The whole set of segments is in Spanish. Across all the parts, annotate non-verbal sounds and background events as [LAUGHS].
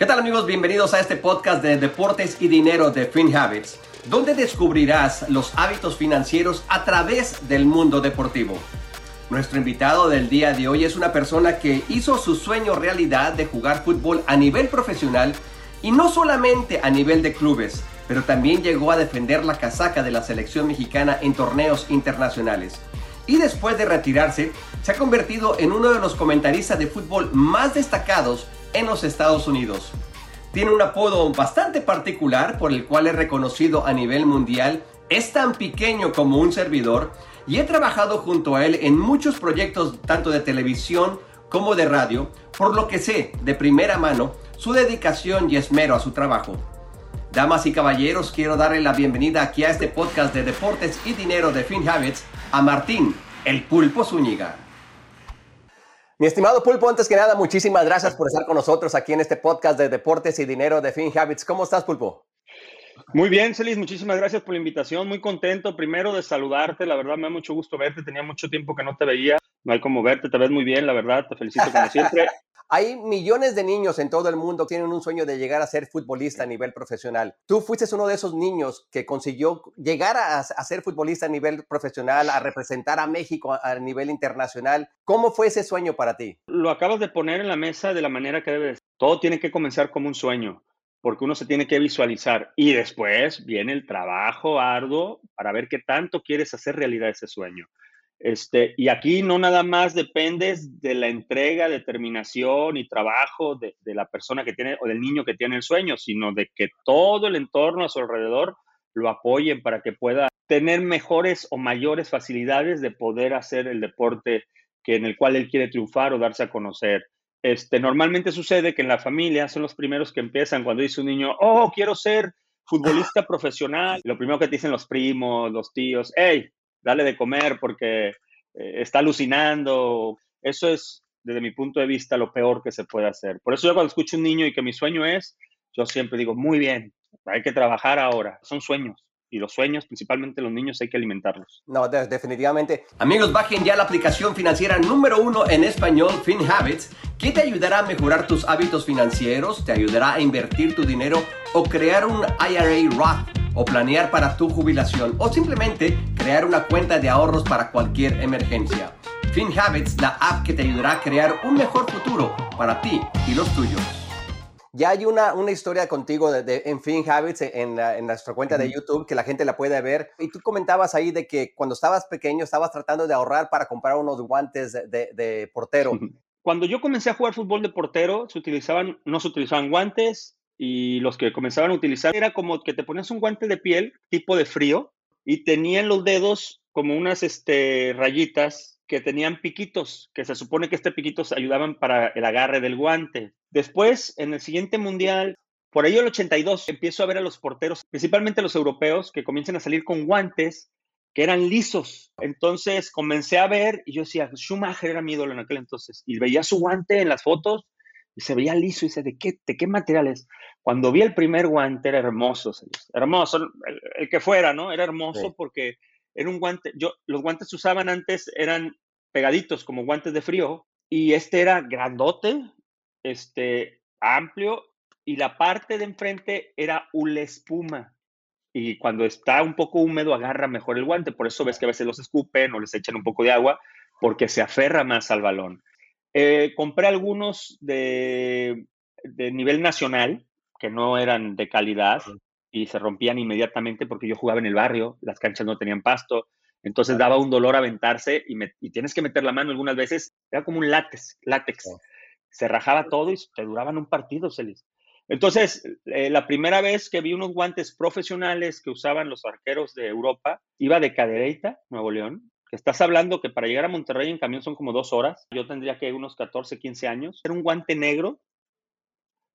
¿Qué tal amigos? Bienvenidos a este podcast de Deportes y Dinero de FinHabits, donde descubrirás los hábitos financieros a través del mundo deportivo. Nuestro invitado del día de hoy es una persona que hizo su sueño realidad de jugar fútbol a nivel profesional y no solamente a nivel de clubes, pero también llegó a defender la casaca de la selección mexicana en torneos internacionales. Y después de retirarse, se ha convertido en uno de los comentaristas de fútbol más destacados en los Estados Unidos. Tiene un apodo bastante particular por el cual es reconocido a nivel mundial, es tan pequeño como un servidor y he trabajado junto a él en muchos proyectos tanto de televisión como de radio, por lo que sé de primera mano su dedicación y esmero a su trabajo. Damas y caballeros, quiero darle la bienvenida aquí a este podcast de deportes y dinero de FinHabits a Martín, el pulpo Zúñiga. Mi estimado Pulpo, antes que nada, muchísimas gracias por estar con nosotros aquí en este podcast de Deportes y Dinero de FinHabits. ¿Cómo estás, Pulpo? Muy bien, Celis, muchísimas gracias por la invitación. Muy contento primero de saludarte. La verdad, me da mucho gusto verte. Tenía mucho tiempo que no te veía. No hay como verte, te ves muy bien, la verdad. Te felicito como siempre. [LAUGHS] Hay millones de niños en todo el mundo que tienen un sueño de llegar a ser futbolista a nivel profesional. Tú fuiste uno de esos niños que consiguió llegar a, ser futbolista a nivel profesional, a representar a México a, nivel internacional. ¿Cómo fue ese sueño para ti? Lo acabas de poner en la mesa de la manera que debes. Todo tiene que comenzar como un sueño porque uno se tiene que visualizar y después viene el trabajo arduo para ver qué tanto quieres hacer realidad ese sueño. Este, y aquí no nada más dependes de la entrega, determinación y trabajo de, la persona que tiene o del niño que tiene el sueño, sino de que todo el entorno a su alrededor lo apoyen para que pueda tener mejores o mayores facilidades de poder hacer el deporte que en el cual él quiere triunfar o darse a conocer. Este, normalmente sucede que en la familia son los primeros que empiezan cuando dice un niño, oh, quiero ser futbolista profesional. Lo primero que te dicen los primos, los tíos, hey, dale de comer porque eh, está alucinando. Eso es, desde mi punto de vista, lo peor que se puede hacer. Por eso yo cuando escucho un niño y que mi sueño es, yo siempre digo, muy bien, hay que trabajar ahora. Son sueños. Y los sueños, principalmente los niños, hay que alimentarlos. No, definitivamente. Amigos, bajen ya la aplicación financiera número uno en español, FinHabits, que te ayudará a mejorar tus hábitos financieros, te ayudará a invertir tu dinero o crear un IRA Roth o planear para tu jubilación o simplemente crear una cuenta de ahorros para cualquier emergencia. FinHabits, la app que te ayudará a crear un mejor futuro para ti y los tuyos. Ya hay una, una historia contigo de, en FinHabits en, en nuestra cuenta de YouTube que la gente la puede ver. Y tú comentabas ahí de que cuando estabas pequeño estabas tratando de ahorrar para comprar unos guantes de, de portero. [LAUGHS] Cuando yo comencé a jugar fútbol de portero, se utilizaban, no se utilizaban guantes, y los que comenzaban a utilizar era como que te ponías un guante de piel tipo de frío y tenían los dedos como unas este, rayitas que tenían piquitos, que se supone que este piquitos ayudaban para el agarre del guante. Después, en el siguiente mundial, por ahí el 82, empiezo a ver a los porteros, principalmente los europeos, que comienzan a salir con guantes que eran lisos. Entonces comencé a ver y yo decía, Schumacher era mi ídolo en aquel entonces. Y veía su guante en las fotos y se veía liso y dice, ¿de qué, de qué material es? Cuando vi el primer guante era hermoso, hermoso, el, que fuera, ¿no? Era hermoso porque era un guante, yo, los guantes que usaban antes eran pegaditos como guantes de frío y este era grandote, este, amplio y la parte de enfrente era una espuma. Y cuando está un poco húmedo agarra mejor el guante, por eso ves que a veces los escupen o les echan un poco de agua porque se aferra más al balón. Eh, compré algunos de, de, nivel nacional, que no eran de calidad y se rompían inmediatamente porque yo jugaba en el barrio, las canchas no tenían pasto, entonces daba un dolor aventarse y, me, y tienes que meter la mano algunas veces, era como un látex, látex. Se rajaba todo y te duraban un partido, Celis. Entonces, eh, la primera vez que vi unos guantes profesionales que usaban los arqueros de Europa, iba de Cadereyta, Nuevo León, Estás hablando que para llegar a Monterrey en camión son como dos horas. Yo tendría que unos 14, 15 años. Era un guante negro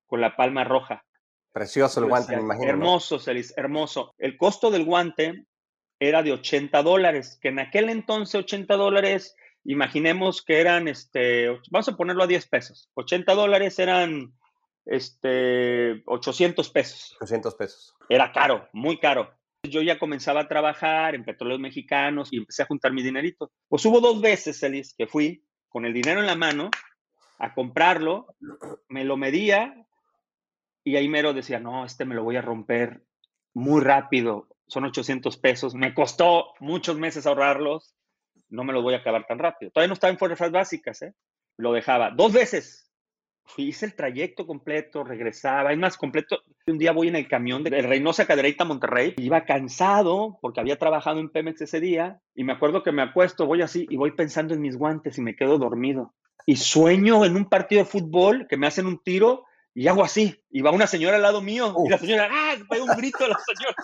con la palma roja. Precioso el guante, me imagino. Hermoso, Celis, hermoso. El costo del guante era de 80 dólares, que en aquel entonces 80 dólares, imaginemos que eran, este, vamos a ponerlo a 10 pesos. 80 dólares eran, este, 800 pesos. 800 pesos. Era caro, muy caro yo ya comenzaba a trabajar en petróleos mexicanos y empecé a juntar mi dinerito. Pues hubo dos veces, Celis, que fui con el dinero en la mano a comprarlo, me lo medía Y ahí mero decía, no, este me lo voy a romper muy rápido, son 800 pesos, me costó muchos meses ahorrarlos, no me los voy a acabar tan rápido. Todavía no estaba en fuerzas básicas, ¿eh? Lo dejaba dos veces. Fui, hice el trayecto completo, regresaba, es más, completo. Un día voy en el camión de Reynosa Cadereyta a Monterrey, iba cansado porque había trabajado en Pemex ese día y me acuerdo que me acuesto, voy así y voy pensando en mis guantes y me quedo dormido. Y sueño en un partido de fútbol que me hacen un tiro y hago así. Y va una señora al lado mío y la señora, ¡ah! Pega un grito a la señora.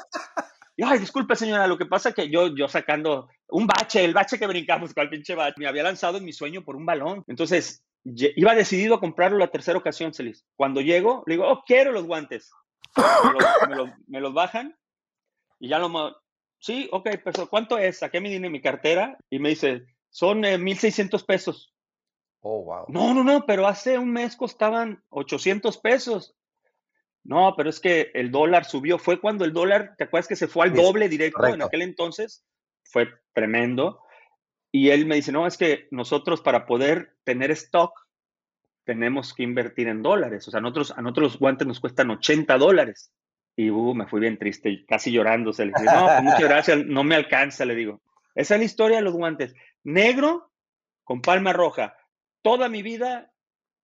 Y, ay, disculpe señora, lo que pasa es que yo, yo sacando un bache, el bache que brincamos, con el pinche bache, me había lanzado en mi sueño por un balón. Entonces, iba decidido a comprarlo la tercera ocasión, Celis. Cuando llego, le digo, oh, quiero los guantes. Me los, bajan y ya lo... Sí, ok, pero ¿cuánto es? Saqué mi dinero, mi cartera y me dice, son 1,600 eh, pesos. Oh, wow. No, no, no, pero hace un mes costaban 800 pesos. No, pero es que el dólar subió. Fue cuando el dólar, ¿te acuerdas que se fue al doble directo en aquel entonces? Fue tremendo. Y él me dice, no, es que nosotros para poder tener stock tenemos que invertir en dólares. O sea, nosotros, a nosotros los guantes nos cuestan 80 dólares. Y uh, me fui bien triste y casi llorando. Se le dice, no, pues muchas [LAUGHS] gracias, no me alcanza, le digo. Esa es la historia de los guantes. Negro con palma roja. Toda mi vida,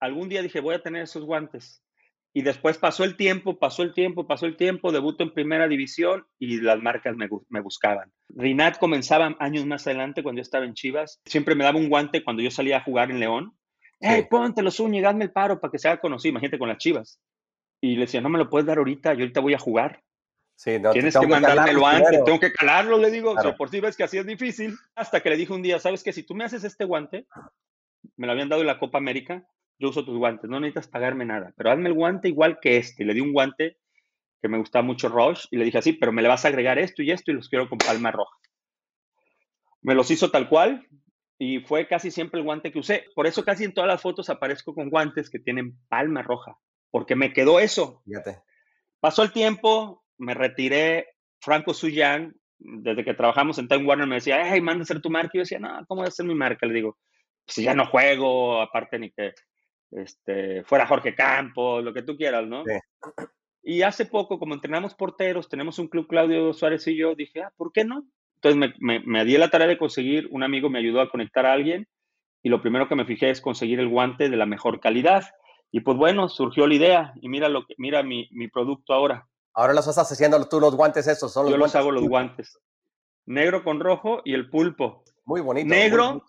algún día dije, voy a tener esos guantes. Y después pasó el tiempo, pasó el tiempo, pasó el tiempo, debuto en primera división y las marcas me, me, buscaban. Rinat comenzaba años más adelante cuando yo estaba en Chivas. Siempre me daba un guante cuando yo salía a jugar en León. ¡Hey, ponte los uñas y hazme el paro para que se haga conocido! Imagínate con las Chivas. Y le decía, no me lo puedes dar ahorita, yo ahorita voy a jugar. Sí, no, Tienes que mandármelo antes, tengo que calarlo, le digo. por si ves que así es difícil. Hasta que le dije un día, ¿sabes qué? Si tú me haces este guante, me lo habían dado en la Copa América, yo uso tus guantes, no necesitas pagarme nada, pero hazme el guante igual que este. Y le di un guante que me gustaba mucho Roche y le dije así, pero me le vas a agregar esto y esto y los quiero con palma roja. Me los hizo tal cual y fue casi siempre el guante que usé. Por eso casi en todas las fotos aparezco con guantes que tienen palma roja, porque me quedó eso. Fíjate. Pasó el tiempo, me retiré. Franco Suyan, desde que trabajamos en Time Warner, me decía, hey, manda a hacer tu marca. Y yo decía, no, ¿cómo voy a hacer mi marca? Le digo, si ya no juego, aparte ni que este, fuera Jorge Campos, lo que tú quieras, ¿no? Y hace poco, como entrenamos porteros, tenemos un club Claudio Suárez y yo, dije, ah, ¿por qué no? Entonces me, me, di la tarea de conseguir, un amigo me ayudó a conectar a alguien y lo primero que me fijé es conseguir el guante de la mejor calidad. Y pues bueno, surgió la idea y mira, lo que, mira mi, mi producto ahora. Ahora los estás haciendo tú los guantes esos, son los Yo los hago los guantes. Negro con rojo y el pulpo. Muy bonito. Negro,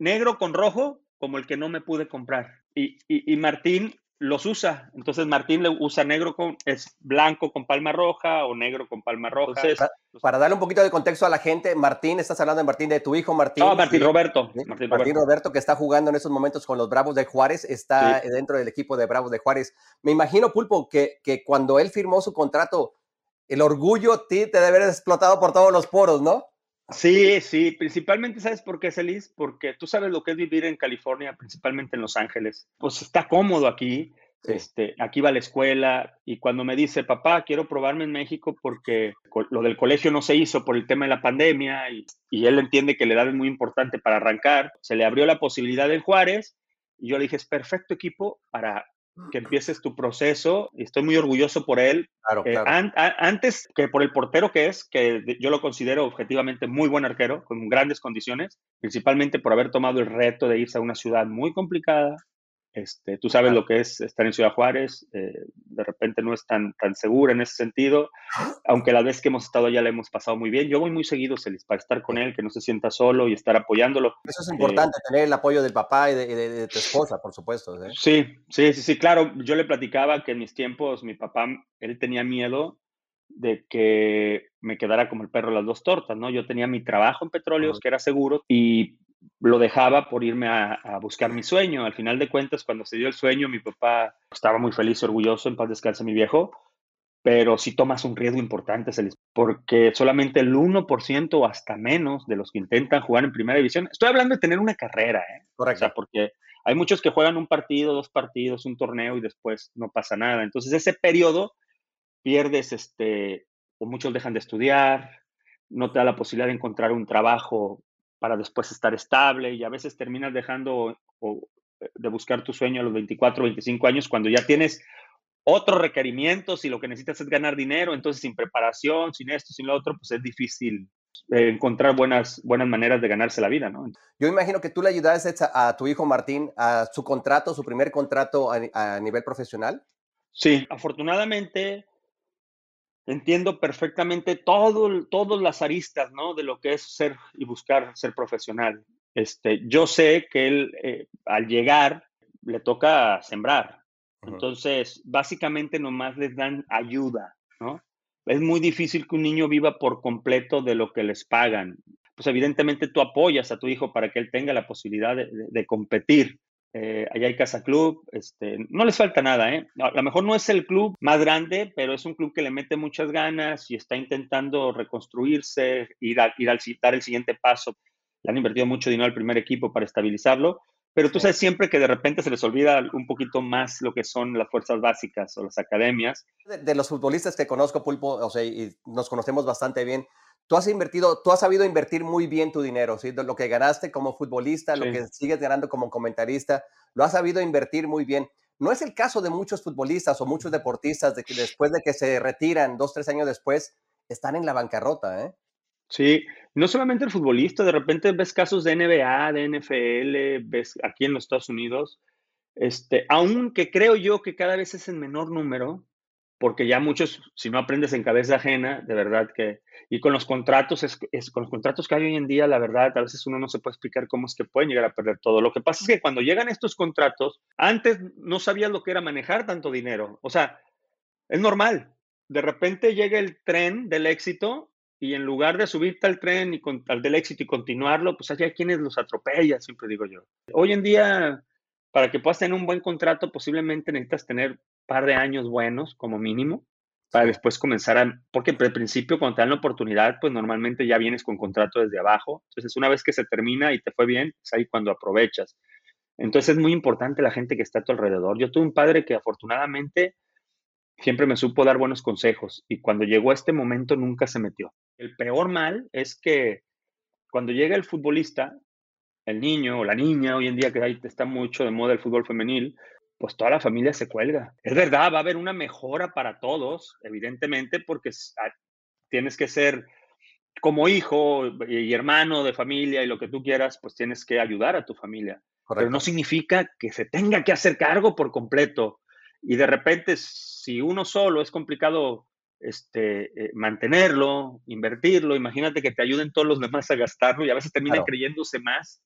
negro con rojo como el que no me pude comprar. Y, y, Martín los usa. Entonces Martín le usa negro con, es blanco con palma roja o negro con palma roja. para, darle un poquito de contexto a la gente, Martín, estás hablando de Martín, de tu hijo Martín. No, Martín Roberto. Martín, Roberto. que está jugando en estos momentos con los Bravos de Juárez, está dentro del equipo de Bravos de Juárez. Me imagino, Pulpo, que, que cuando él firmó su contrato, el orgullo ti te debe haber explotado por todos los poros, ¿no? Sí, sí, principalmente, ¿sabes por qué, Celis? Porque tú sabes lo que es vivir en California, principalmente en Los Ángeles. Pues está cómodo aquí, este, aquí va a la escuela y cuando me dice, papá, quiero probarme en México porque lo del colegio no se hizo por el tema de la pandemia y, y él entiende que la edad es muy importante para arrancar, se le abrió la posibilidad en Juárez y yo le dije, es perfecto equipo para que empieces tu proceso y estoy muy orgulloso por él. Claro, eh, antes que por el portero que es, que yo lo considero objetivamente muy buen arquero, con grandes condiciones, principalmente por haber tomado el reto de irse a una ciudad muy complicada, este, tú sabes lo que es estar en Ciudad Juárez, eh, de repente no es tan, tan segura en ese sentido, aunque la vez que hemos estado allá la hemos pasado muy bien. Yo voy muy seguido, Celis, para estar con él, que no se sienta solo y estar apoyándolo. Eso es importante, eh, tener el apoyo del papá y de, tu esposa, por supuesto. ¿eh? Sí, sí, sí, sí, claro. Yo le platicaba que en mis tiempos mi papá, él tenía miedo de que me quedara como el perro las dos tortas, ¿no? Yo tenía mi trabajo en petróleos, que era seguro, y lo dejaba por irme a, buscar mi sueño. Al final de cuentas, cuando se dio el sueño, mi papá estaba muy feliz, orgulloso, en paz descanse mi viejo, pero si tomas un riesgo importante, porque solamente el 1% o hasta menos de los que intentan jugar en primera división, estoy hablando de tener una carrera, ¿eh? Correcto. porque hay muchos que juegan un partido, dos partidos, un torneo y después no pasa nada. Entonces, ese periodo pierdes, este, o muchos dejan de estudiar, no te da la posibilidad de encontrar un trabajo para después estar estable y a veces terminas dejando o, de buscar tu sueño a los 24, 25 años cuando ya tienes otros requerimientos y lo que necesitas es ganar dinero, entonces sin preparación, sin esto, sin lo otro, pues es difícil eh, encontrar buenas, buenas maneras de ganarse la vida, ¿no? Yo imagino que tú le ayudaste a, tu hijo Martín a su contrato, su primer contrato a, nivel profesional. Sí, afortunadamente entiendo perfectamente todo, todas las aristas, ¿no? De lo que es ser y buscar ser profesional. Este, yo sé que él, eh, al llegar, le toca sembrar. Entonces, básicamente nomás les dan ayuda, ¿no? Es muy difícil que un niño viva por completo de lo que les pagan. Pues evidentemente tú apoyas a tu hijo para que él tenga la posibilidad de, competir. Eh, allá hay Casa Club, este, no les falta nada, ¿eh? A lo mejor no es el club más grande, pero es un club que le mete muchas ganas y está intentando reconstruirse, ir, a, ir al dar el siguiente paso. Le han invertido mucho dinero al primer equipo para estabilizarlo pero tú sabes siempre que de repente se les olvida un poquito más lo que son las fuerzas básicas o las academias. De, los futbolistas que conozco, Pulpo, o sea, y nos conocemos bastante bien, tú has invertido, tú has sabido invertir muy bien tu dinero, ¿sí? Lo que ganaste como futbolista, lo que sigues ganando como comentarista, lo has sabido invertir muy bien. No es el caso de muchos futbolistas o muchos deportistas de que después de que se retiran, dos, tres años después, están en la bancarrota, ¿eh? Sí, no solamente el futbolista, de repente ves casos de NBA, de NFL, ves aquí en los Estados Unidos, este, aunque creo yo que cada vez es en menor número, porque ya muchos, si no aprendes en cabeza ajena, de verdad que, y con los contratos, es, con los contratos que hay hoy en día, la verdad, a veces uno no se puede explicar cómo es que pueden llegar a perder todo. Lo que pasa es que cuando llegan estos contratos, antes no sabías lo que era manejar tanto dinero. O sea, es normal. De repente llega el tren del éxito y en lugar de subirte al tren y al del éxito y continuarlo, pues hay quienes los atropellan, siempre digo yo. Hoy en día, para que puedas tener un buen contrato, posiblemente necesitas tener par de años buenos como mínimo para después comenzar a, porque al principio cuando te dan la oportunidad, pues normalmente ya vienes con contrato desde abajo. Entonces, una vez que se termina y te fue bien, es ahí cuando aprovechas. Entonces, es muy importante la gente que está a tu alrededor. Yo tuve un padre que afortunadamente siempre me supo dar buenos consejos y cuando llegó a este momento nunca se metió. El peor mal es que cuando llega el futbolista, el niño o la niña, hoy en día que está mucho de moda el fútbol femenil, pues toda la familia se cuelga. Es verdad, va a haber una mejora para todos, evidentemente, porque ah, tienes que ser como hijo y hermano de familia y lo que tú quieras, pues tienes que ayudar a tu familia. Pero no significa que se tenga que hacer cargo por completo. Y de repente, si uno solo es complicado este, eh, mantenerlo, invertirlo, imagínate que te ayuden todos los demás a gastarlo y a veces terminan creyéndose más.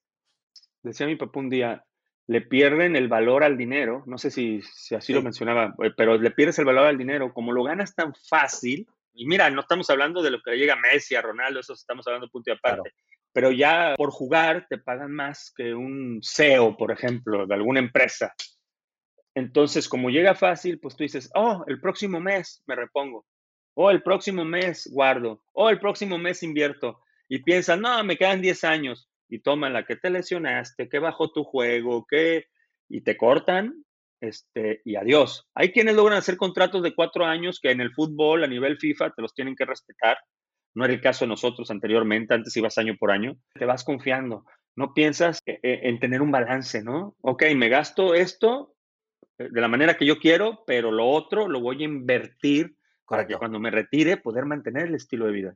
Decía mi papá un día, le pierden el valor al dinero, no sé si, si así lo mencionaba, eh, pero le pierdes el valor al dinero, como lo ganas tan fácil, y mira, no estamos hablando de lo que le llega Messi, a Ronaldo, eso estamos hablando punto y aparte, pero ya por jugar te pagan más que un CEO, por ejemplo, de alguna empresa. Entonces, como llega fácil, pues tú dices, oh, el próximo mes me repongo, o oh, el próximo mes guardo, o oh, el próximo mes invierto. Y piensas, no, me quedan 10 años. Y toman la que te lesionaste, que bajó tu juego, que... Y te cortan, este, y adiós. Hay quienes logran hacer contratos de cuatro años que en el fútbol, a nivel FIFA, te los tienen que respetar. No era el caso de nosotros anteriormente, antes ibas año por año. Te vas confiando. No piensas e, e, en tener un balance, ¿no? Ok, me gasto esto, eh, de la manera que yo quiero, pero lo otro lo voy a invertir para que cuando me retire poder mantener el estilo de vida.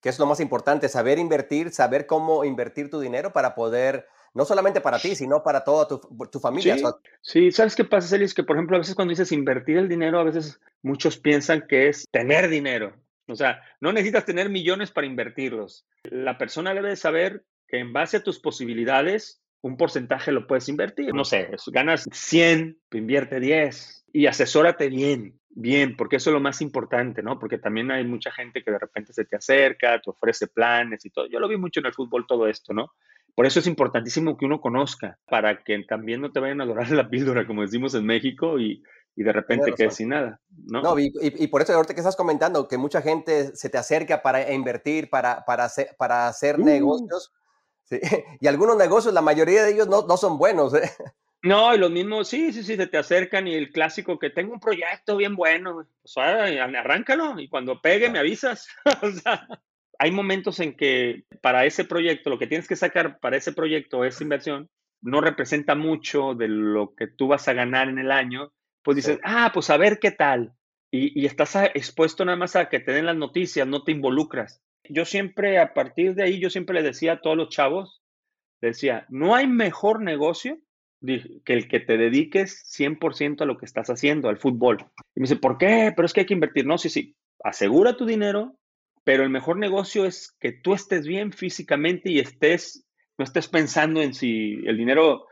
Que es lo más importante, saber invertir, saber cómo invertir tu dinero para poder, no solamente para ti, sino para toda tu, familia. Sí, ¿sabes qué pasa, Celis? Que por ejemplo, a veces cuando dices invertir el dinero, a veces muchos piensan que es tener dinero. O sea, no necesitas tener millones para invertirlos. La persona debe saber que en base a tus posibilidades, un porcentaje lo puedes invertir. No sé, ganas 100, invierte 10 y asesórate bien, bien, porque eso es lo más importante, ¿no? Porque también hay mucha gente que de repente se te acerca, te ofrece planes y todo. Yo lo vi mucho en el fútbol todo esto, ¿no? Por eso es importantísimo que uno conozca, para que también no te vayan a adorar [LAUGHS] la píldora, como decimos en México, y, de repente quedes sin nada. No, no y, por eso ahorita que estás comentando, que mucha gente se te acerca para invertir, para, para hacer, para hacer uh. negocios, [LAUGHS] Y algunos negocios, la mayoría de ellos no, no son buenos. ¿eh? No, y los mismos, sí, sí, sí, se te acercan y el clásico que tengo un proyecto bien bueno, pues arráncalo y cuando pegue me avisas. [LAUGHS] o sea, hay momentos en que para ese proyecto, lo que tienes que sacar para ese proyecto, esa inversión, no representa mucho de lo que tú vas a ganar en el año, pues dices, ah, pues a ver qué tal. Y, y, estás expuesto nada más a que te den las noticias, no te involucras. Yo siempre, a partir de ahí, yo siempre le decía a todos los chavos, decía, no hay mejor negocio que el que te dediques 100% a lo que estás haciendo, al fútbol. Y me dice, ¿por qué? Pero es que hay que invertir. No, sí, sí, asegura tu dinero, pero el mejor negocio es que tú estés bien físicamente y estés, no estés pensando en si el dinero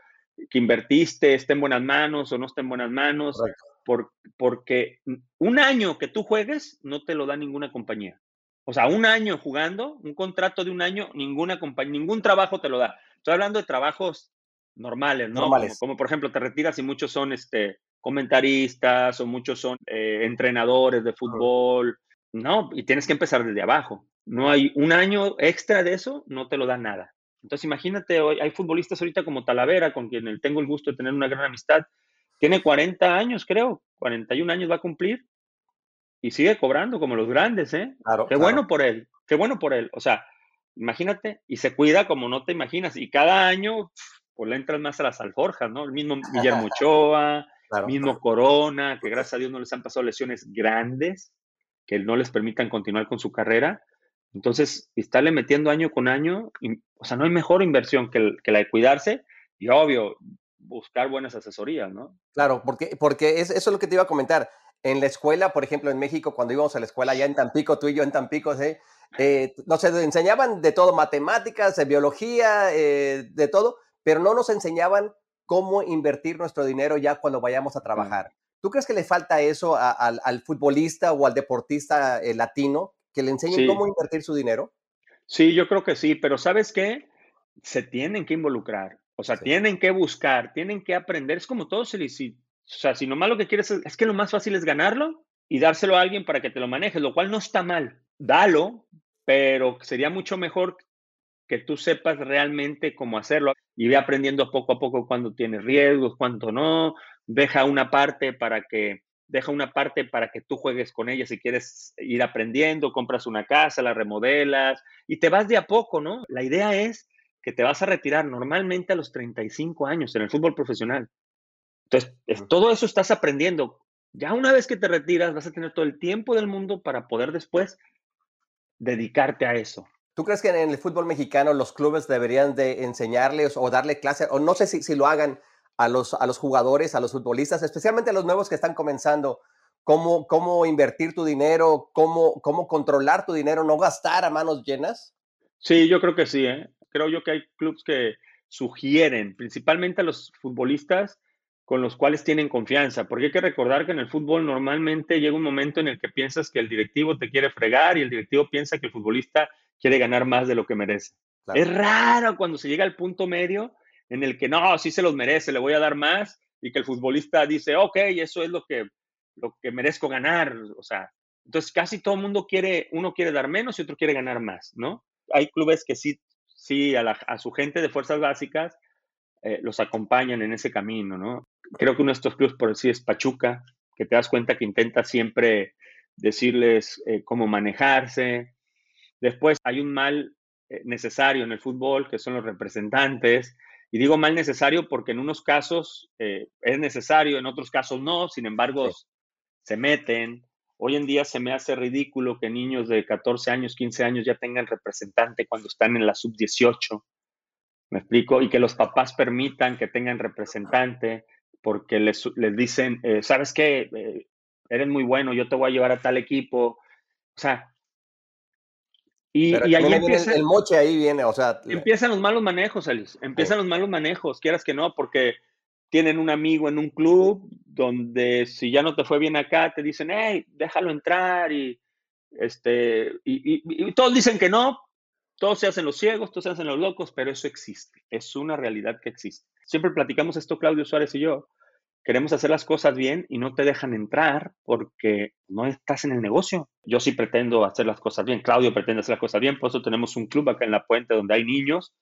que invertiste esté en buenas manos o no esté en buenas manos, por, porque un año que tú juegues no te lo da ninguna compañía. O sea, un año jugando, un contrato de un año, ninguna compañía, ningún trabajo te lo da. Estoy hablando de trabajos normales, ¿no? Como, por ejemplo, te retiras y muchos son este, comentaristas o muchos son eh, entrenadores de fútbol. No, y tienes que empezar desde abajo. No hay un año extra de eso, no te lo da nada. Entonces, imagínate, hoy hay futbolistas ahorita como Talavera, con quien tengo el gusto de tener una gran amistad. Tiene 40 años, creo, 41 años va a cumplir y sigue cobrando como los grandes, ¿eh? Claro, qué bueno por él, qué bueno por él. O sea, imagínate, y se cuida como no te imaginas. Y cada año, pues le entran más a las alforjas, ¿no? El mismo [LAUGHS] Guillermo Ochoa, mismo Corona, que gracias a Dios no les han pasado lesiones grandes que no les permitan continuar con su carrera. Entonces, estarle metiendo año con año, o sea, no hay mejor inversión que, la de cuidarse y obvio, buscar buenas asesorías, ¿no? Claro, porque, porque eso es lo que te iba a comentar. En la escuela, por ejemplo, en México, cuando íbamos a la escuela allá en Tampico, tú y yo en Tampico, ¿sí? eh, nos enseñaban de todo, matemáticas, biología, eh, de todo, pero no nos enseñaban cómo invertir nuestro dinero ya cuando vayamos a trabajar. ¿Tú crees que le falta eso al futbolista o al deportista eh, latino, que le enseñen cómo invertir su dinero? Sí, yo creo que sí, pero ¿sabes qué? Se tienen que involucrar, o sea, tienen que buscar, tienen que aprender. Es como todo, si, o sea, si nomás lo que quieres es, es que lo más fácil es ganarlo y dárselo a alguien para que te lo manejes, lo cual no está mal. Dalo, pero sería mucho mejor que tú sepas realmente cómo hacerlo y ve aprendiendo poco a poco cuando tienes riesgos, cuánto no, deja una parte para que deja una parte para que tú juegues con ella si quieres ir aprendiendo, compras una casa, la remodelas y te vas de a poco, ¿no? La idea es que te vas a retirar normalmente a los 35 años en el fútbol profesional. Entonces, todo eso estás aprendiendo. Ya una vez que te retiras, vas a tener todo el tiempo del mundo para poder después dedicarte a eso. ¿Tú crees que en el fútbol mexicano los clubes deberían de enseñarles o darle clase, o no sé si, si lo hagan a los, a los jugadores, a los futbolistas, especialmente a los nuevos que están comenzando, cómo, cómo invertir tu dinero, cómo, cómo controlar tu dinero, no gastar a manos llenas? Sí, yo creo que sí. ¿eh? Creo yo que hay clubes que sugieren, principalmente a los futbolistas, con los cuales tienen confianza, porque hay que recordar que en el fútbol normalmente llega un momento en el que piensas que el directivo te quiere fregar y el directivo piensa que el futbolista quiere ganar más de lo que merece. Es raro cuando se llega al punto medio en el que no, sí se los merece, le voy a dar más, y que el futbolista dice, ok, eso es lo que, lo que merezco ganar. O sea, entonces casi todo el mundo quiere, uno quiere dar menos y otro quiere ganar más, ¿no? Hay clubes que sí, sí, a, a su gente de fuerzas básicas eh, los acompañan en ese camino, ¿no? Creo que uno de estos clubes, por decir, es Pachuca, que te das cuenta que intenta siempre decirles eh, cómo manejarse. Después hay un mal eh, necesario en el fútbol, que son los representantes, y digo mal necesario porque en unos casos eh, es necesario, en otros casos no, sin embargo, se meten. Hoy en día se me hace ridículo que niños de 14 años, 15 años ya tengan representante cuando están en la sub-18. ¿Me explico? Y que los papás permitan que tengan representante porque les, les dicen, eh, ¿sabes qué? Eh, eres muy bueno, yo te voy a llevar a tal equipo. O sea, y, ahí empieza, el, moche ahí viene, o sea. Empiezan los malos manejos, Alice. Empiezan los malos manejos, quieras que no, porque tienen un amigo en un club donde si ya no te fue bien acá, te dicen, hey, déjalo entrar y, este, y, todos dicen que no, todos se hacen los ciegos, todos se hacen los locos, pero eso existe, es una realidad que existe. Siempre platicamos esto Claudio Suárez y yo, queremos hacer las cosas bien y no te dejan entrar porque no estás en el negocio. Yo sí pretendo hacer las cosas bien, Claudio pretende hacer las cosas bien, por eso tenemos un club acá en la puente donde hay niños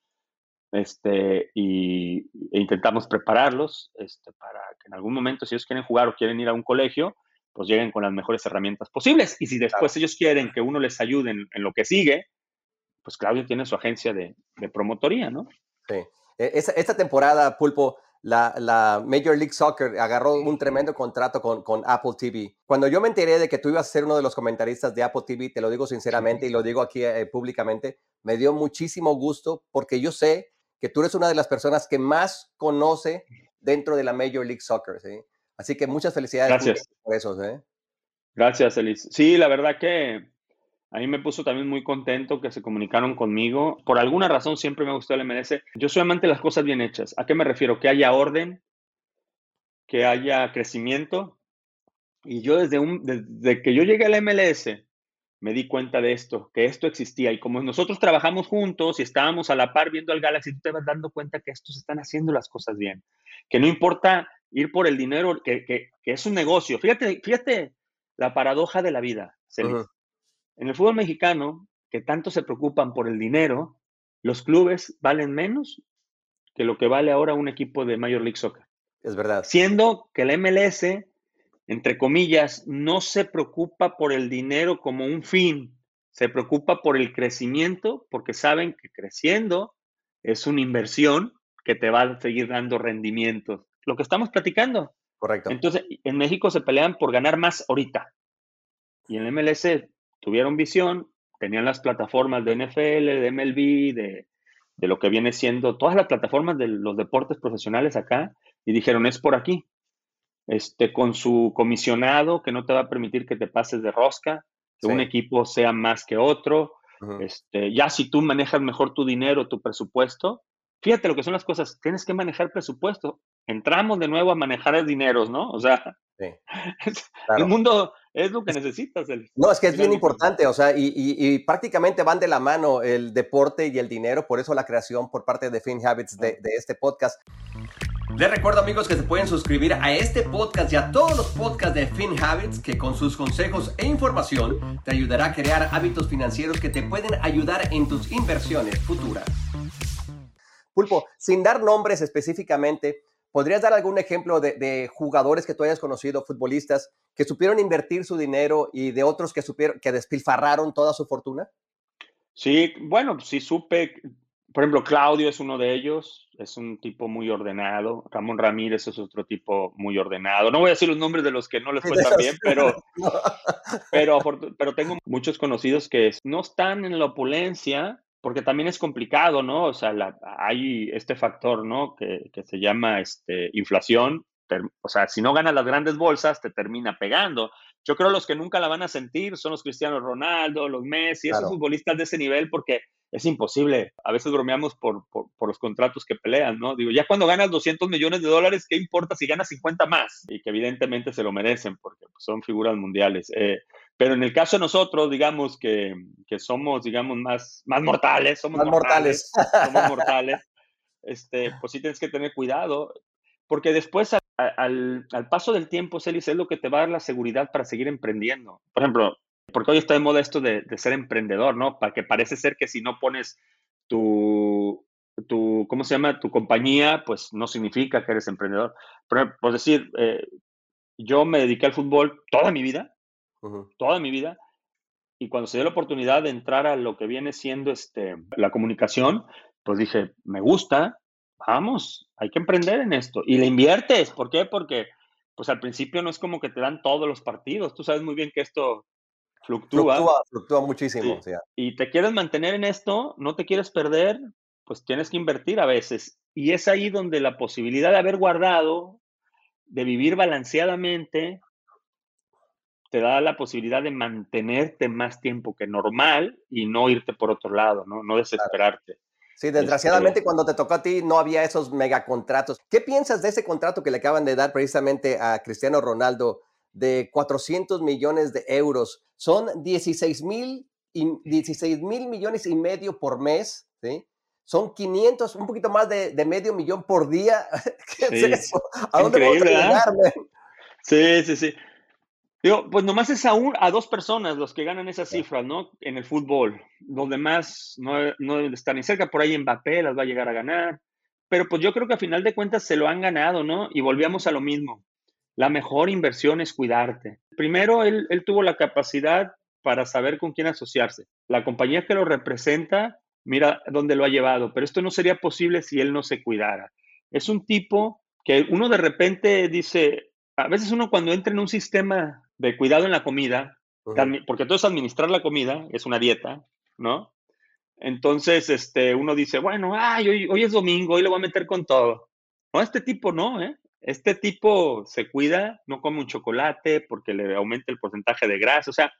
este, y, e intentamos prepararlos este, para que en algún momento, si ellos quieren jugar o quieren ir a un colegio, pues lleguen con las mejores herramientas posibles. Y si después ellos quieren que uno les ayude en, lo que sigue, pues Claudio tiene su agencia de, promotoría, ¿no? Sí. E, esta temporada, Pulpo, la, Major League Soccer agarró un tremendo contrato con, con, Apple TV. Cuando yo me enteré de que tú ibas a ser uno de los comentaristas de Apple TV, te lo digo sinceramente y lo digo aquí eh, públicamente, me dio muchísimo gusto porque yo sé que tú eres una de las personas que más conoce dentro de la Major League Soccer. ¿sí? Así que muchas felicidades Gracias. por eso. ¿eh? Gracias, Elis. Sí, la verdad que a mí me puso también muy contento que se comunicaron conmigo. Por alguna razón siempre me gustó el MLS. Yo soy amante las cosas bien hechas. ¿A qué me refiero? Que haya orden, que haya crecimiento. Y yo desde, un, desde que yo llegué al MLS me di cuenta de esto, que esto existía. Y como nosotros trabajamos juntos y estábamos a la par viendo al Galaxy, tú te vas dando cuenta que estos están haciendo las cosas bien. Que no importa ir por el dinero, que, que, es un negocio. Fíjate, fíjate la paradoja de la vida, Celis. En el fútbol mexicano, que tanto se preocupan por el dinero, los clubes valen menos que lo que vale ahora un equipo de Major League Soccer. Es verdad. Siendo que el MLS, entre comillas, no se preocupa por el dinero como un fin, se preocupa por el crecimiento porque saben que creciendo es una inversión que te va a seguir dando rendimientos. Lo que estamos platicando. Correcto. Entonces, en México se pelean por ganar más ahorita. Y en el MLS tuvieron visión, tenían las plataformas de NFL, de MLB, de, de lo que viene siendo todas las plataformas de los deportes profesionales acá y dijeron, es por aquí. Este, con su comisionado que no te va a permitir que te pases de rosca, que un equipo sea más que otro. este, ya si tú manejas mejor tu dinero, tu presupuesto, fíjate lo que son las cosas, tienes que manejar presupuesto. Entramos de nuevo a manejar el dinero, ¿no? O sea, [LAUGHS] el mundo es lo que necesitas. no, es que es bien importante, o sea, y, prácticamente van de la mano el deporte y el dinero, por eso la creación por parte de Fin Habits de, de este podcast. Les recuerdo amigos que se pueden suscribir a este podcast y a todos los podcasts de Fin Habits que con sus consejos e información te ayudará a crear hábitos financieros que te pueden ayudar en tus inversiones futuras. Pulpo, sin dar nombres específicamente, ¿Podrías dar algún ejemplo de, jugadores que tú hayas conocido, futbolistas, que supieron invertir su dinero y de otros que supieron, que despilfarraron toda su fortuna? Sí, bueno, sí supe. Por ejemplo, Claudio es uno de ellos, es un tipo muy ordenado. Ramón Ramírez es otro tipo muy ordenado. No voy a decir los nombres de los que no les [LAUGHS] fue tan bien, pero, [LAUGHS] pero, pero tengo muchos conocidos que no están en la opulencia, porque también es complicado, ¿no? O sea, hay este factor, ¿no? Que, se llama este, inflación. o sea, si no ganas las grandes bolsas, te termina pegando. Yo creo que los que nunca la van a sentir son los Cristiano Ronaldo, los Messi, esos futbolistas de ese nivel, porque es imposible. A veces bromeamos por, los contratos que pelean, ¿no? Digo, ya cuando ganas 200 millones de dólares, ¿qué importa si ganas 50 más? Y que evidentemente se lo merecen porque son figuras mundiales. Eh, pero en el caso de nosotros, digamos que, somos, digamos, más, más mortales, somos más mortales, somos [LAUGHS] mortales, este, pues sí tienes que tener cuidado, porque después al, paso del tiempo, Celis, es lo que te va a dar la seguridad para seguir emprendiendo. Por ejemplo, porque hoy está de moda esto de, ser emprendedor, ¿no? Para que parece ser que si no pones tu, tu, ¿cómo se llama? Tu compañía, pues no significa que eres emprendedor. Por, por decir, eh, yo me dediqué al fútbol toda mi vida, toda mi vida. Y cuando se dio la oportunidad de entrar a lo que viene siendo este, la comunicación, pues dije, me gusta, vamos, hay que emprender en esto. Y le inviertes, ¿por qué? Porque pues al principio no es como que te dan todos los partidos. Tú sabes muy bien que esto fluctúa. Fluctúa, muchísimo. Y te quieres mantener en esto, no te quieres perder, pues tienes que invertir a veces. Y es ahí donde la posibilidad de haber guardado, de vivir balanceadamente, te da la posibilidad de mantenerte más tiempo que normal y no irte por otro lado, no, no desesperarte. Sí, desgraciadamente este cuando te tocó a ti no había esos megacontratos. ¿Qué piensas de ese contrato que le acaban de dar precisamente a Cristiano Ronaldo de 400 millones de euros? Son 16 mil 16 mil millones y medio por mes, ¿sí? Son 500, un poquito más de, medio millón por día. [LAUGHS] ¿Qué es eso? ¿A dónde vamos a llegar, Sí, sí, sí. Digo, pues nomás es a, a dos personas los que ganan esas cifras, ¿no? En el fútbol. Los demás no, no deben estar ni cerca. Por ahí Mbappé las va a llegar a ganar. Pero pues yo creo que a final de cuentas se lo han ganado, ¿no? Y volvíamos a lo mismo. La mejor inversión es cuidarte. Primero, él, él tuvo la capacidad para saber con quién asociarse. La compañía que lo representa, mira dónde lo ha llevado. Pero esto no sería posible si él no se cuidara. Es un tipo que uno de repente dice, a veces uno cuando entra en un sistema de cuidado en la comida, porque todo es administrar la comida, es una dieta, ¿no? Entonces, este, uno dice, bueno, ay, hoy, hoy es domingo, hoy le voy a meter con todo. No, este tipo no, ¿eh? Este tipo se cuida, no come un chocolate porque le aumenta el porcentaje de grasa. O sea,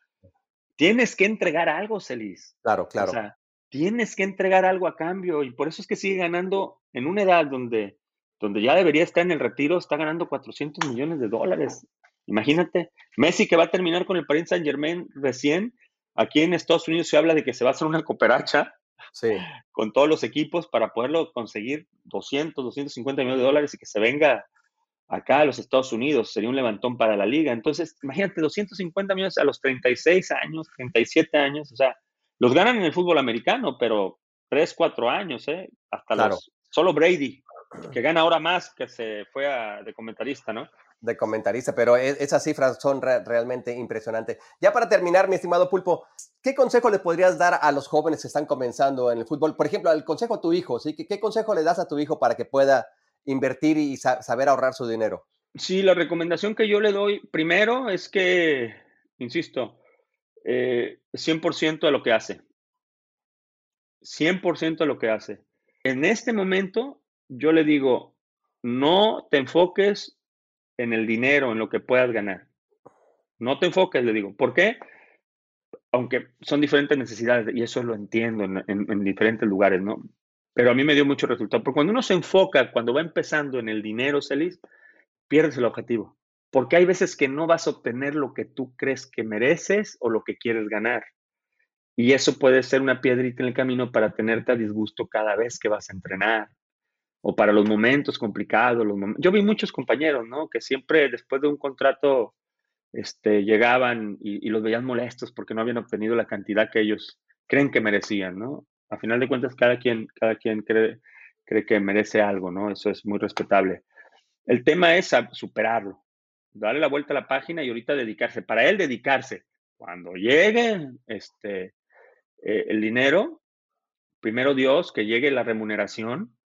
tienes que entregar algo, Celis. Claro, claro. O sea, tienes que entregar algo a cambio y por eso es que sigue ganando en una edad donde, donde ya debería estar en el retiro, está ganando 400 millones de dólares. Imagínate, Messi que va a terminar con el Paris Saint Germain recién, aquí en Estados Unidos se habla de que se va a hacer una cooperacha sí. con todos los equipos para poderlo conseguir 200, 250 millones de dólares y que se venga acá a los Estados Unidos. Sería un levantón para la liga. Entonces, imagínate, 250 millones a los 36 años, 37 años, o sea, los ganan en el fútbol americano, pero 3, 4 años, ¿eh? Hasta los... Solo Brady, que gana ahora más que se fue de comentarista, ¿no? De comentarista, pero e, esas cifras son realmente impresionantes. Ya para terminar, mi estimado Pulpo, ¿qué consejo le podrías dar a los jóvenes que están comenzando en el fútbol? Por ejemplo, el consejo a tu hijo. ¿Qué, consejo le das a tu hijo para que pueda invertir y saber ahorrar su dinero? Sí, la recomendación que yo le doy primero es que, insisto, eh, 100% de lo que hace. 100% de lo que hace. En este momento, yo le digo, no te enfoques en el dinero, en lo que puedas ganar. No te enfoques, le digo. ¿Por qué? Aunque son diferentes necesidades y eso lo entiendo en, diferentes lugares, ¿no? Pero a mí me dio mucho resultado. Porque cuando uno se enfoca, cuando va empezando en el dinero, Celis, pierdes el objetivo. Porque hay veces que no vas a obtener lo que tú crees que mereces o lo que quieres ganar. Y eso puede ser una piedrita en el camino para tenerte a disgusto cada vez que vas a entrenar o para los momentos complicados. Yo vi muchos compañeros, ¿no? Que siempre después de un contrato este, llegaban y, los veían molestos porque no habían obtenido la cantidad que ellos creen que merecían, ¿no? A final de cuentas, cada quien, cada quien cree, cree que merece algo, ¿no? Eso es muy respetable. El tema es superarlo, darle la vuelta a la página y ahorita dedicarse. Para él, dedicarse. Cuando llegue este, eh, el dinero, primero Dios, que llegue la remuneración,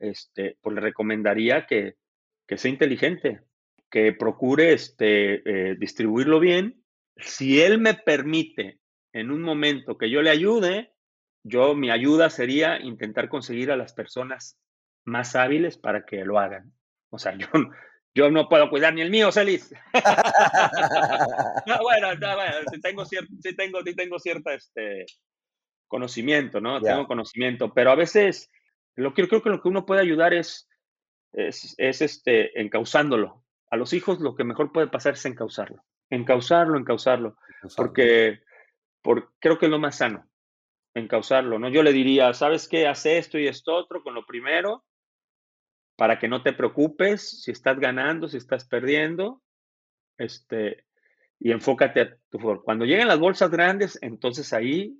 este, pues le recomendaría que, sea inteligente, que procure este, eh, distribuirlo bien. Si él me permite en un momento que yo le ayude, yo mi ayuda sería intentar conseguir a las personas más hábiles para que lo hagan. O sea, [LAUGHS] yo, yo no puedo cuidar ni el mío, Celis. [LAUGHS] bueno, tengo, cierto, sí tengo, tengo cierta este, conocimiento, ¿no? Tengo conocimiento, pero a veces lo que creo que lo que uno puede ayudar es, es, este, encauzándolo. A los hijos lo que mejor puede pasar es encauzarlo. Encauzarlo, encauzarlo. Porque, porque creo que es lo más sano. Encauzarlo, ¿no? Yo le diría, ¿sabes qué? Haz esto y esto otro con lo primero para que no te preocupes si estás ganando, si estás perdiendo. Este, y enfócate a tu favor. Cuando lleguen las bolsas grandes, entonces ahí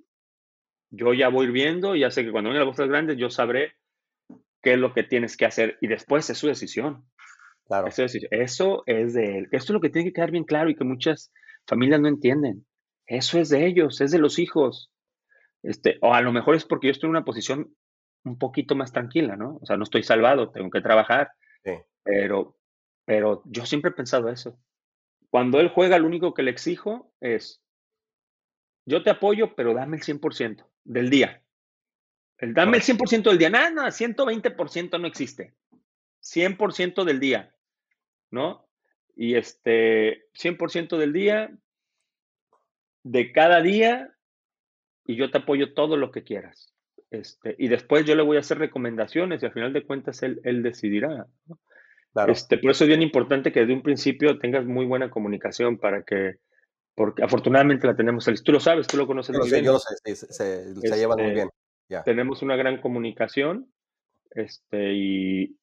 yo ya voy viendo, ya sé que cuando lleguen las bolsas grandes, yo sabré qué es lo que tienes que hacer y después es su decisión. Claro. Eso es, eso es de él. Esto es lo que tiene que quedar bien claro y que muchas familias no entienden. Eso es de ellos, es de los hijos. Este, o a lo mejor es porque yo estoy en una posición un poquito más tranquila, ¿no? O sea, no estoy salvado, tengo que trabajar. Sí. Pero, pero yo siempre he pensado eso. Cuando él juega, lo único que le exijo es, yo te apoyo, pero dame el 100% del día. El dame el 100% del día. Nada, no, 120% no existe. 100% del día, ¿no? Y este, 100% del día, de cada día, y yo te apoyo todo lo que quieras. Este, y después yo le voy a hacer recomendaciones y al final de cuentas él, él decidirá. Este, por eso es bien importante que desde un principio tengas muy buena comunicación para que, porque afortunadamente la tenemos, tú lo sabes, tú lo conoces muy bien. Yo lo sé, se, llevan muy este, bien. Tenemos una gran comunicación este, y,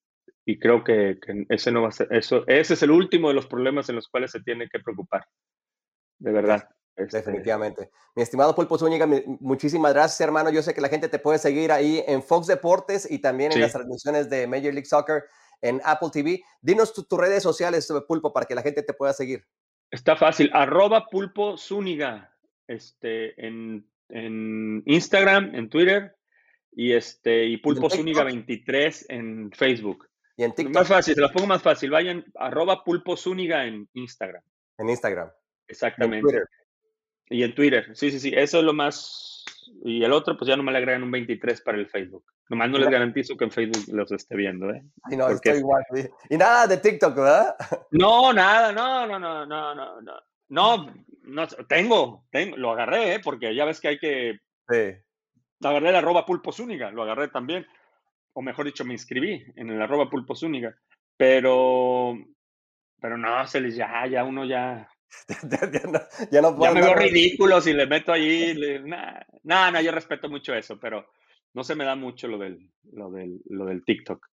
creo que, ese no va a ser, eso, ese es el último de los problemas en los cuales se tiene que preocupar. De verdad. Este Definitivamente. Mi estimado Pulpo Zúñiga, muchísimas gracias, hermano. Yo sé que la gente te puede seguir ahí en Fox Deportes y también en las transmisiones de Major League Soccer en Apple TV. Dinos tus redes sociales, Pulpo, para que la gente te pueda seguir. Está fácil. Arroba Pulpo Zúñiga este, en, en Instagram, en Twitter y este y Pulpo Zúñiga 23 en Facebook. ¿Y en TikTok? Más fácil, se las pongo más fácil. Vayan arroba pulposúniga en Instagram. En Instagram. Exactamente. Y en Twitter. Y en Twitter. Sí, sí, sí. Eso es lo más. Y el otro, pues ya no me le agregan un 23 para el Facebook. Nomás no les garantizo que en Facebook los esté viendo, ¿eh? Sí, no, estoy igual. Y nada de TikTok, ¿verdad? [LAUGHS] No, nada, no, no, no, no, no, no. No, no, tengo, tengo, lo agarré, ¿eh? Porque ya ves que hay que... Sí. Agarré el arroba pulposúnica, lo agarré también. O mejor dicho, me inscribí en el arroba pulposúnica. Pero, pero no, se les ya, ya uno ya... [LAUGHS] ya, no, ya, me veo ridículo si le meto ahí. [LAUGHS] No, no, yo respeto mucho eso, pero no se me da mucho lo del, lo del, lo del TikTok.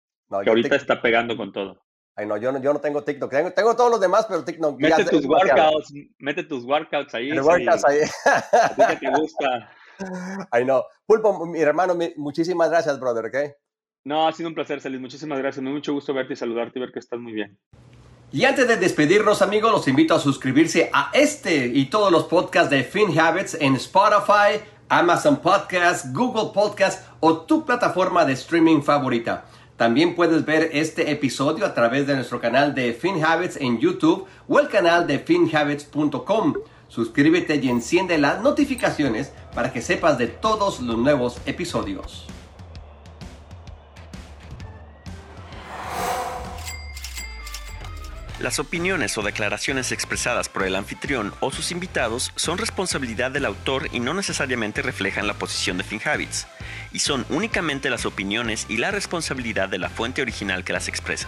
que ahorita está pegando con todo. Ay, no, yo no, yo no tengo TikTok. Tengo, tengo todos los demás, pero TikTok. Mete tus workouts, mete tus workouts ahí. workouts ahí. A te gusta. [LAUGHS] [LAUGHS] Ay, no. Pulpo, mi hermano, muchísimas gracias, brother, ¿ok? No, ha sido un placer, Celis. Muchísimas gracias. Me mucho gusto verte y saludarte y ver que estás muy bien. Y antes de despedirnos, amigos, los invito a suscribirse a este y todos los podcasts de Fin Habits en Spotify, Amazon Podcast, Google Podcast o tu plataforma de streaming favorita. También puedes ver este episodio a través de nuestro canal de FinHabits en YouTube o el canal de finhabits.com. Suscríbete y enciende las notificaciones para que sepas de todos los nuevos episodios. Las opiniones o declaraciones expresadas por el anfitrión o sus invitados son responsabilidad del autor y no necesariamente reflejan la posición de FinHabits, y son únicamente las opiniones y la responsabilidad de la fuente original que las expresa.